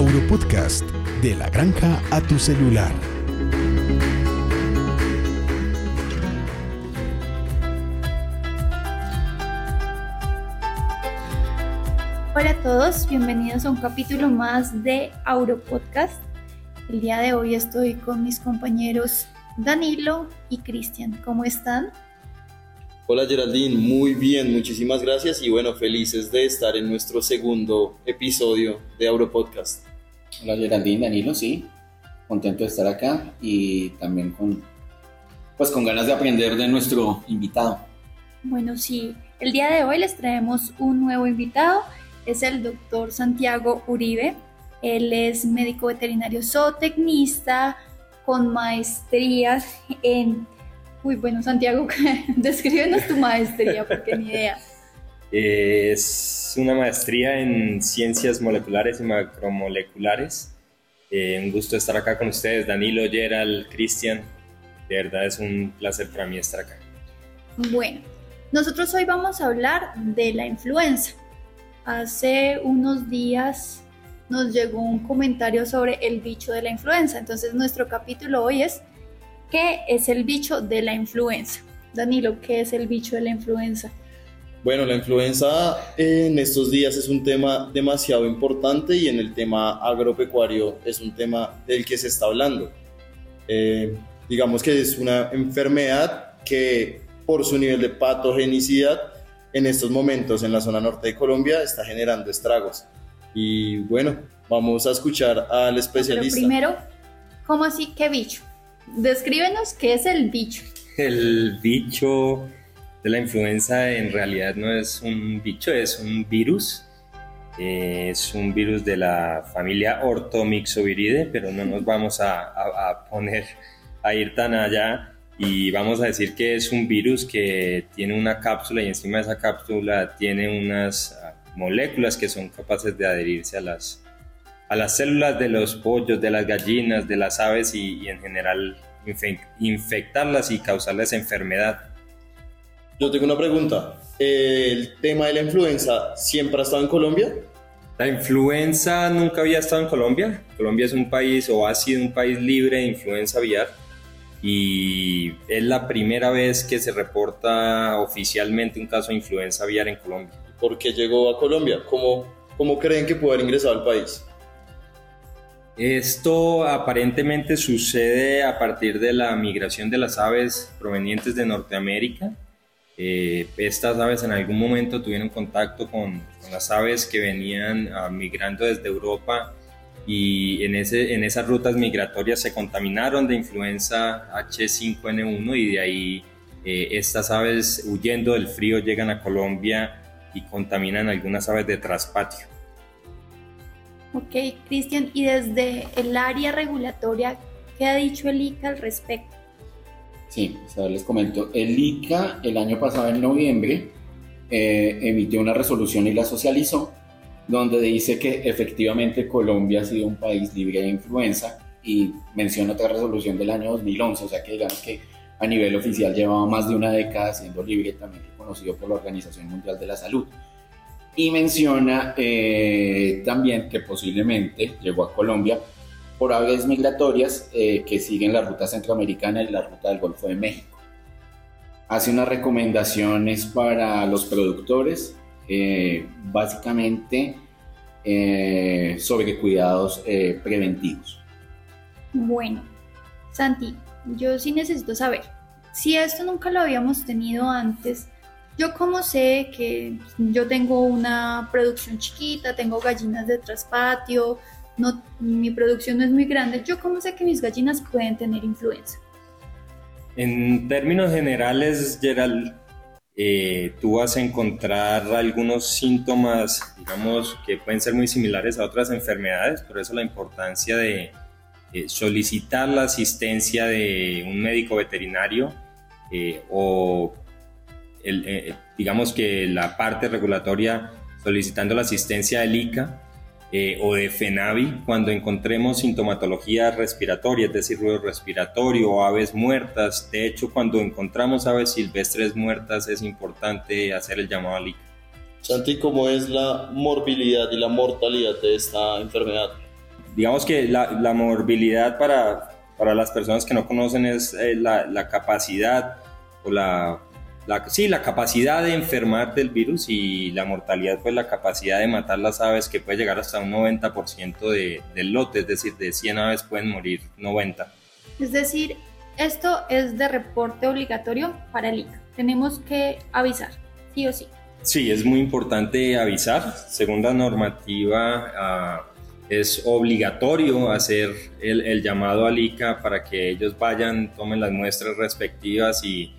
Auropodcast, de la granja a tu celular. Hola a todos, bienvenidos a un capítulo más de Auropodcast. El día de hoy estoy con mis compañeros Danilo y Cristian. ¿Cómo están? Hola Geraldine, muy bien, muchísimas gracias y bueno, felices de estar en nuestro segundo episodio de Auropodcast. Hola Geraldine, Danilo, sí, contento de estar acá y también con, pues con ganas de aprender de nuestro invitado. Bueno, sí, el día de hoy les traemos un nuevo invitado, es el doctor Santiago Uribe. Él es médico veterinario zootecnista con maestrías en Uy, bueno, Santiago, descríbenos tu maestría, porque ni idea. Es una maestría en ciencias moleculares y macromoleculares. Eh, un gusto estar acá con ustedes, Danilo, Gerald, Cristian. De verdad es un placer para mí estar acá. Bueno, nosotros hoy vamos a hablar de la influenza. Hace unos días nos llegó un comentario sobre el bicho de la influenza. Entonces nuestro capítulo hoy es ¿Qué es el bicho de la influenza? Danilo, ¿qué es el bicho de la influenza? Bueno, la influenza en estos días es un tema demasiado importante y en el tema agropecuario es un tema del que se está hablando. Eh, digamos que es una enfermedad que por su nivel de patogenicidad en estos momentos en la zona norte de Colombia está generando estragos. Y bueno, vamos a escuchar al especialista. Pero primero, ¿cómo así? ¿Qué bicho? Descríbenos qué es el bicho. El bicho la influenza en realidad no es un bicho, es un virus. Es un virus de la familia Orthomyxoviridae, pero no nos vamos a, poner a ir tan allá y vamos a decir que es un virus que tiene una cápsula y encima de esa cápsula tiene unas ah, moléculas que son capaces de adherirse a las, a las células de los pollos, de las gallinas, de las aves y, en general infectarlas y causarles enfermedad. Yo tengo una pregunta. ¿El tema de la influenza siempre ha estado en Colombia? La influenza nunca había estado en Colombia. Colombia es un país o ha sido un país libre de influenza aviar y es la primera vez que se reporta oficialmente un caso de influenza aviar en Colombia. ¿Por qué llegó a Colombia? ¿Cómo, cómo creen que puede haber ingresado al país? Esto aparentemente sucede a partir de la migración de las aves provenientes de Norteamérica. Eh, estas aves en algún momento tuvieron contacto con, las aves que venían ah, migrando desde Europa y en, ese, en esas rutas migratorias se contaminaron de influenza H5N1 y de ahí eh, estas aves huyendo del frío llegan a Colombia y contaminan algunas aves de traspatio. Ok, Cristian, y desde el área regulatoria, ¿qué ha dicho el ICA al respecto? Sí, les comento. El ICA el año pasado, en noviembre, eh, emitió una resolución y la socializó, donde dice que efectivamente Colombia ha sido un país libre de influenza y menciona otra resolución del año 2011, o sea que digamos que a nivel oficial llevaba más de una década siendo libre, también reconocido por la Organización Mundial de la Salud y menciona eh, también que posiblemente llegó a Colombia por aves migratorias eh, que siguen la ruta centroamericana y la ruta del Golfo de México. Hace unas recomendaciones para los productores, eh, básicamente sobre cuidados preventivos. Bueno, Santi, yo sí necesito saber, si esto nunca lo habíamos tenido antes, yo como sé que yo tengo una producción chiquita, tengo gallinas de traspatio, no, mi producción no es muy grande, yo cómo sé que mis gallinas pueden tener influenza. En términos generales, Gerald, eh, tú vas a encontrar algunos síntomas, digamos, que pueden ser muy similares a otras enfermedades, por eso la importancia de eh, solicitar la asistencia de un médico veterinario eh, o digamos que la parte regulatoria solicitando la asistencia del ICA eh, o de FENAVI cuando encontremos sintomatología respiratoria, es decir, ruido respiratorio o aves muertas. De hecho, cuando encontramos aves silvestres muertas es importante hacer el llamado al ICA. Santi, ¿cómo es la morbilidad y la mortalidad de esta enfermedad? digamos que la, la morbilidad para, para, las personas que no conocen es eh, la, la, capacidad o la, la, sí, la capacidad de enfermar del virus y la mortalidad pues la capacidad de matar las aves que puede llegar hasta un 90% de, del lote, es decir, de 100 aves pueden morir 90. Es decir, esto es de reporte obligatorio para el ICA. Tenemos que avisar, sí o sí. Sí, es muy importante avisar. Según la normativa, uh, es obligatorio hacer el, el, llamado al ICA para que ellos vayan, tomen las muestras respectivas y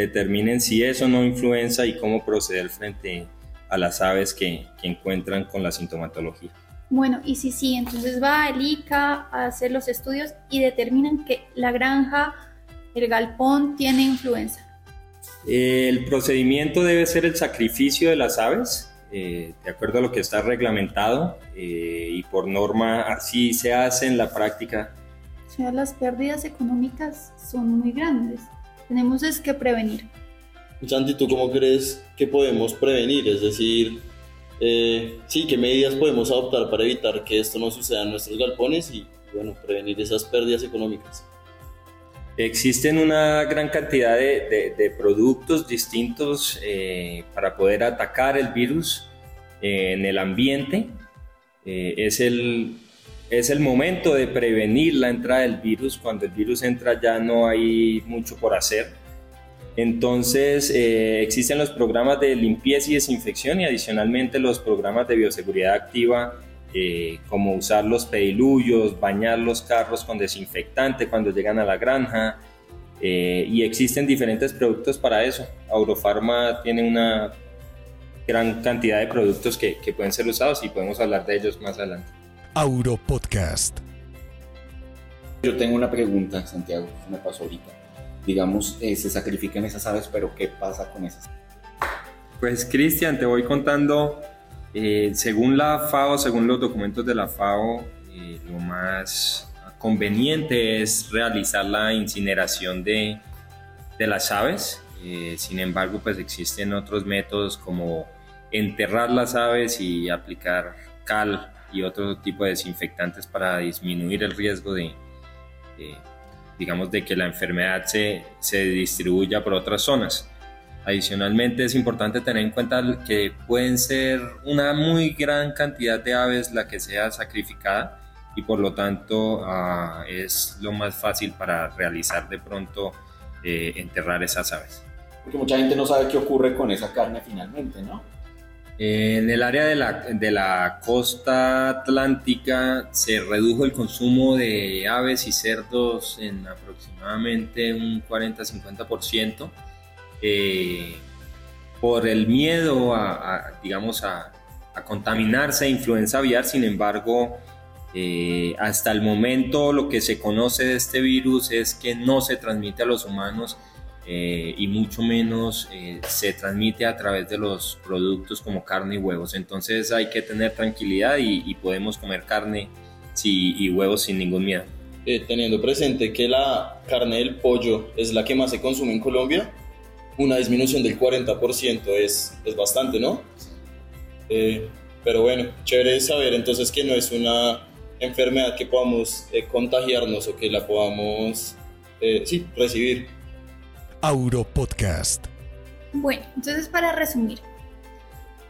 determinen si es o no influenza y cómo proceder frente a las aves que, que encuentran con la sintomatología. Bueno, y si sí, entonces va el ICA a hacer los estudios y determinan que la granja, el galpón, tiene influenza. El procedimiento debe ser el sacrificio de las aves, eh, de acuerdo a lo que está reglamentado eh, y por norma así se hace en la práctica. O sea, las pérdidas económicas son muy grandes. Tenemos es que prevenir. Santi, ¿tú cómo crees que podemos prevenir? Es decir, eh, sí, ¿qué medidas podemos adoptar para evitar que esto no suceda en nuestros galpones y, bueno, prevenir esas pérdidas económicas? Existen una gran cantidad de, de, de productos distintos eh, para poder atacar el virus eh, en el ambiente. Eh, es, el, es el momento de prevenir la entrada del virus. Cuando el virus entra ya no hay mucho por hacer. Entonces eh, existen los programas de limpieza y desinfección y adicionalmente los programas de bioseguridad activa eh, como usar los pediluyos, bañar los carros con desinfectante cuando llegan a la granja. Eh, y existen diferentes productos para eso. Aurofarma tiene una gran cantidad de productos que, que pueden ser usados y podemos hablar de ellos más adelante. Auro Podcast. Yo tengo una pregunta, Santiago, que me pasó ahorita. Digamos, eh, se sacrifican esas aves, pero ¿qué pasa con esas? Pues Cristian, te voy contando eh, según la FAO, según los documentos de la FAO, eh, lo más conveniente es realizar la incineración de, de las aves. Eh, sin embargo, pues existen otros métodos como enterrar las aves y aplicar cal y otro tipo de desinfectantes para disminuir el riesgo de, de digamos, de que la enfermedad se, se distribuya por otras zonas. Adicionalmente es importante tener en cuenta que pueden ser una muy gran cantidad de aves la que sea sacrificada y por lo tanto uh, es lo más fácil para realizar de pronto eh, enterrar esas aves. Porque mucha gente no sabe qué ocurre con esa carne finalmente, ¿no? En el área de la, de la costa atlántica se redujo el consumo de aves y cerdos en aproximadamente un 40-50% eh, por el miedo a, a digamos, a, a, contaminarse de influenza aviar. Sin embargo, eh, hasta el momento lo que se conoce de este virus es que no se transmite a los humanos eh, y mucho menos eh, se transmite a través de los productos como carne y huevos. Entonces hay que tener tranquilidad y, y podemos comer carne sí, y huevos sin ningún miedo. Eh, teniendo presente que la carne del pollo es la que más se consume en Colombia, una disminución del 40% es, es bastante, ¿no? Eh, pero bueno, chévere saber entonces que no es una enfermedad que podamos eh, contagiarnos o que la podamos, eh, sí, recibir. Auro Podcast. Bueno, entonces para resumir,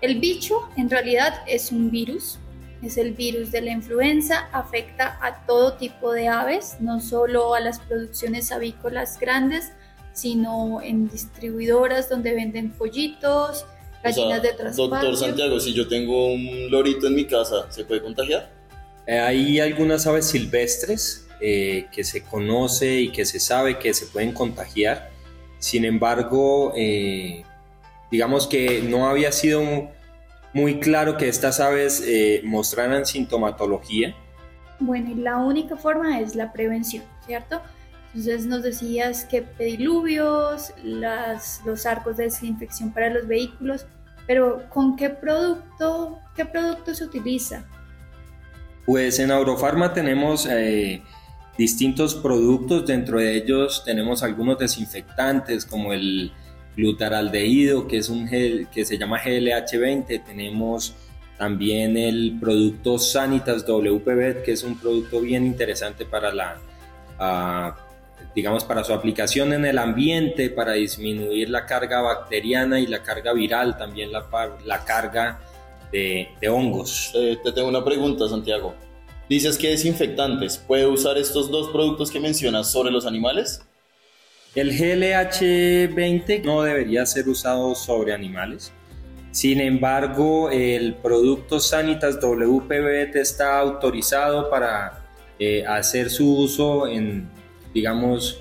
el bicho en realidad es un virus, es el virus de la influenza, afecta a todo tipo de aves, no solo a las producciones avícolas grandes, sino en distribuidoras donde venden pollitos, gallinas O sea, de transporte. Doctor Santiago, si yo tengo un lorito en mi casa, ¿se puede contagiar? Eh, hay algunas aves silvestres eh, que se conoce y que se sabe que se pueden contagiar. Sin embargo, eh, digamos que no había sido muy claro que estas aves eh, mostraran sintomatología. Bueno, y la única forma es la prevención, ¿cierto? Entonces nos decías que pediluvios, las, los arcos de desinfección para los vehículos, pero ¿con qué producto, qué producto se utiliza? Pues en Aurofarma tenemos eh, distintos productos, dentro de ellos tenemos algunos desinfectantes como el glutaraldehído, que es un gel que se llama GLH20, tenemos también el producto Sanitas WPB, que es un producto bien interesante para la, digamos, para su aplicación en el ambiente, para disminuir la carga bacteriana y la carga viral, también la, la carga de, hongos. Eh, te tengo una pregunta, Santiago. Dices que desinfectantes. ¿Puede usar estos dos productos que mencionas sobre los animales? El GLH20 no debería ser usado sobre animales. Sin embargo, el producto Sanitas WPBT está autorizado para eh, hacer su uso en, digamos,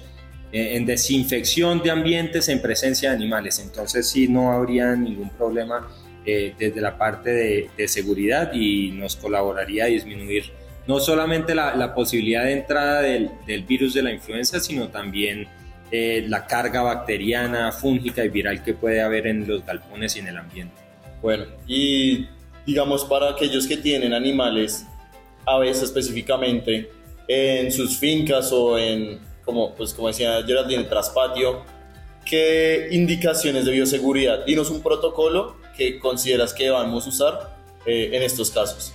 en desinfección de ambientes en presencia de animales. Entonces sí no habría ningún problema eh, desde la parte de, seguridad y nos colaboraría a disminuir no solamente la, posibilidad de entrada del, virus de la influenza, sino también eh, la carga bacteriana, fúngica y viral que puede haber en los galpones y en el ambiente. Bueno, y digamos para aquellos que tienen animales, aves específicamente, en sus fincas o en, como, pues, como decía Geraldine, tras patio, ¿qué indicaciones de bioseguridad? Dinos un protocolo que consideras que vamos a usar eh, en estos casos.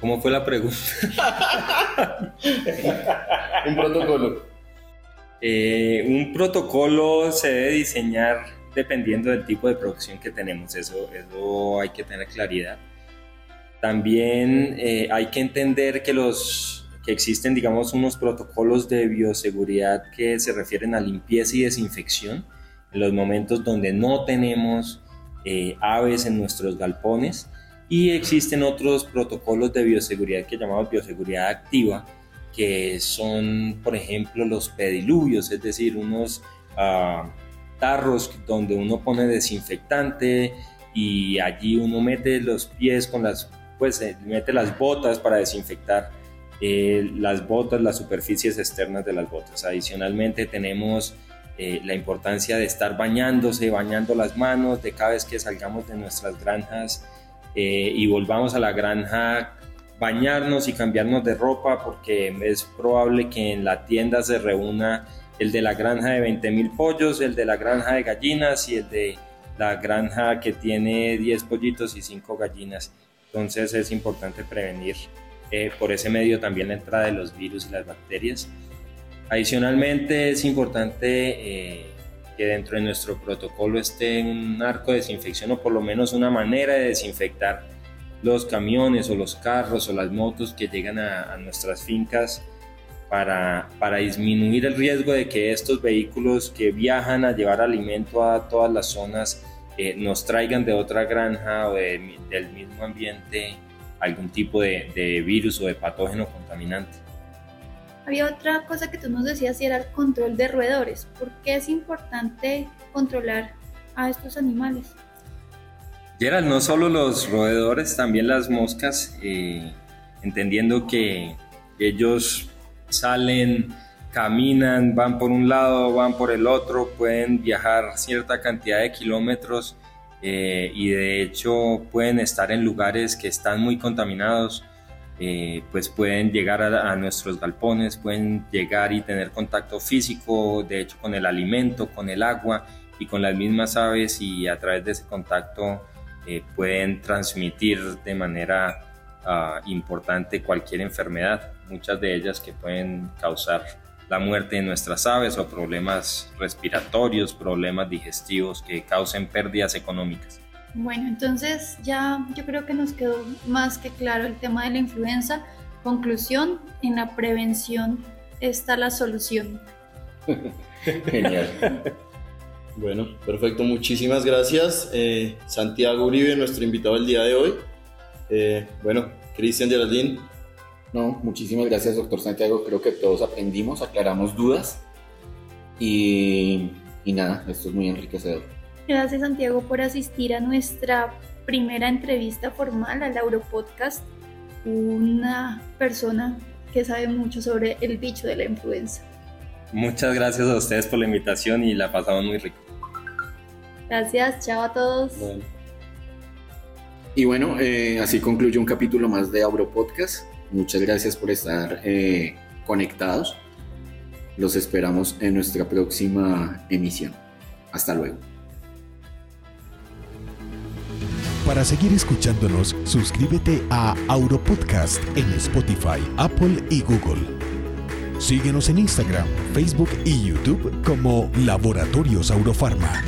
¿Cómo fue la pregunta? un protocolo. Eh, un protocolo se debe diseñar dependiendo del tipo de producción que tenemos, eso, eso hay que tener claridad. También eh, hay que entender que, los, que existen, digamos, unos protocolos de bioseguridad que se refieren a limpieza y desinfección en los momentos donde no tenemos eh, aves en nuestros galpones y existen otros protocolos de bioseguridad que llamamos bioseguridad activa, que son, por ejemplo, los pediluvios, es decir, unos... Uh, tarros donde uno pone desinfectante y allí uno mete los pies con las, pues eh, mete las botas para desinfectar eh, las botas, las superficies externas de las botas. Adicionalmente tenemos eh, la importancia de estar bañándose, bañando las manos, de cada vez que salgamos de nuestras granjas y volvamos a la granja, bañarnos y cambiarnos de ropa porque es probable que en la tienda se reúna el de la granja de 20.000 pollos, el de la granja de gallinas y el de la granja que tiene 10 pollitos y 5 gallinas. Entonces es importante prevenir eh, por ese medio también la entrada de los virus y las bacterias. Adicionalmente es importante eh, que dentro de nuestro protocolo esté un arco de desinfección o por lo menos una manera de desinfectar los camiones o los carros o las motos que llegan a, nuestras fincas para, para, disminuir el riesgo de que estos vehículos que viajan a llevar alimento a todas las zonas eh, nos traigan de otra granja o del mismo ambiente algún tipo de, virus o de patógeno contaminante. Había otra cosa que tú nos decías y era el control de roedores. ¿Por qué es importante controlar a estos animales? Gerald, no solo los roedores, también las moscas, eh, entendiendo que ellos salen, caminan, van por un lado, van por el otro, pueden viajar cierta cantidad de kilómetros eh, y de hecho pueden estar en lugares que están muy contaminados. Eh, pues pueden llegar a, nuestros galpones, pueden llegar y tener contacto físico, de hecho con el alimento, con el agua y con las mismas aves y a través de ese contacto eh, pueden transmitir de manera ah, importante cualquier enfermedad muchas de ellas que pueden causar la muerte de nuestras aves o problemas respiratorios, problemas digestivos que causen pérdidas económicas. Bueno, entonces ya yo creo que nos quedó más que claro el tema de la influenza. Conclusión, en la prevención está la solución. Genial. Bueno, perfecto, muchísimas gracias. Eh, Santiago Uribe, nuestro invitado el día de hoy. Eh, bueno, Cristian Geraldine, no, muchísimas gracias, doctor Santiago. Creo que todos aprendimos, aclaramos dudas y, nada, esto es muy enriquecedor. Gracias, Santiago, por asistir a nuestra primera entrevista formal al Europodcast. Una persona que sabe mucho sobre el bicho de la influenza. Muchas gracias a ustedes por la invitación y la pasamos muy rico. Gracias, chao a todos. Y bueno, eh, así concluye un capítulo más de Europodcast. Muchas gracias por estar eh, conectados. Los esperamos en nuestra próxima emisión. Hasta luego. Para seguir escuchándonos, suscríbete a Auropodcast en Spotify, Apple y Google. Síguenos en Instagram, Facebook y YouTube como Laboratorios Aurofarma.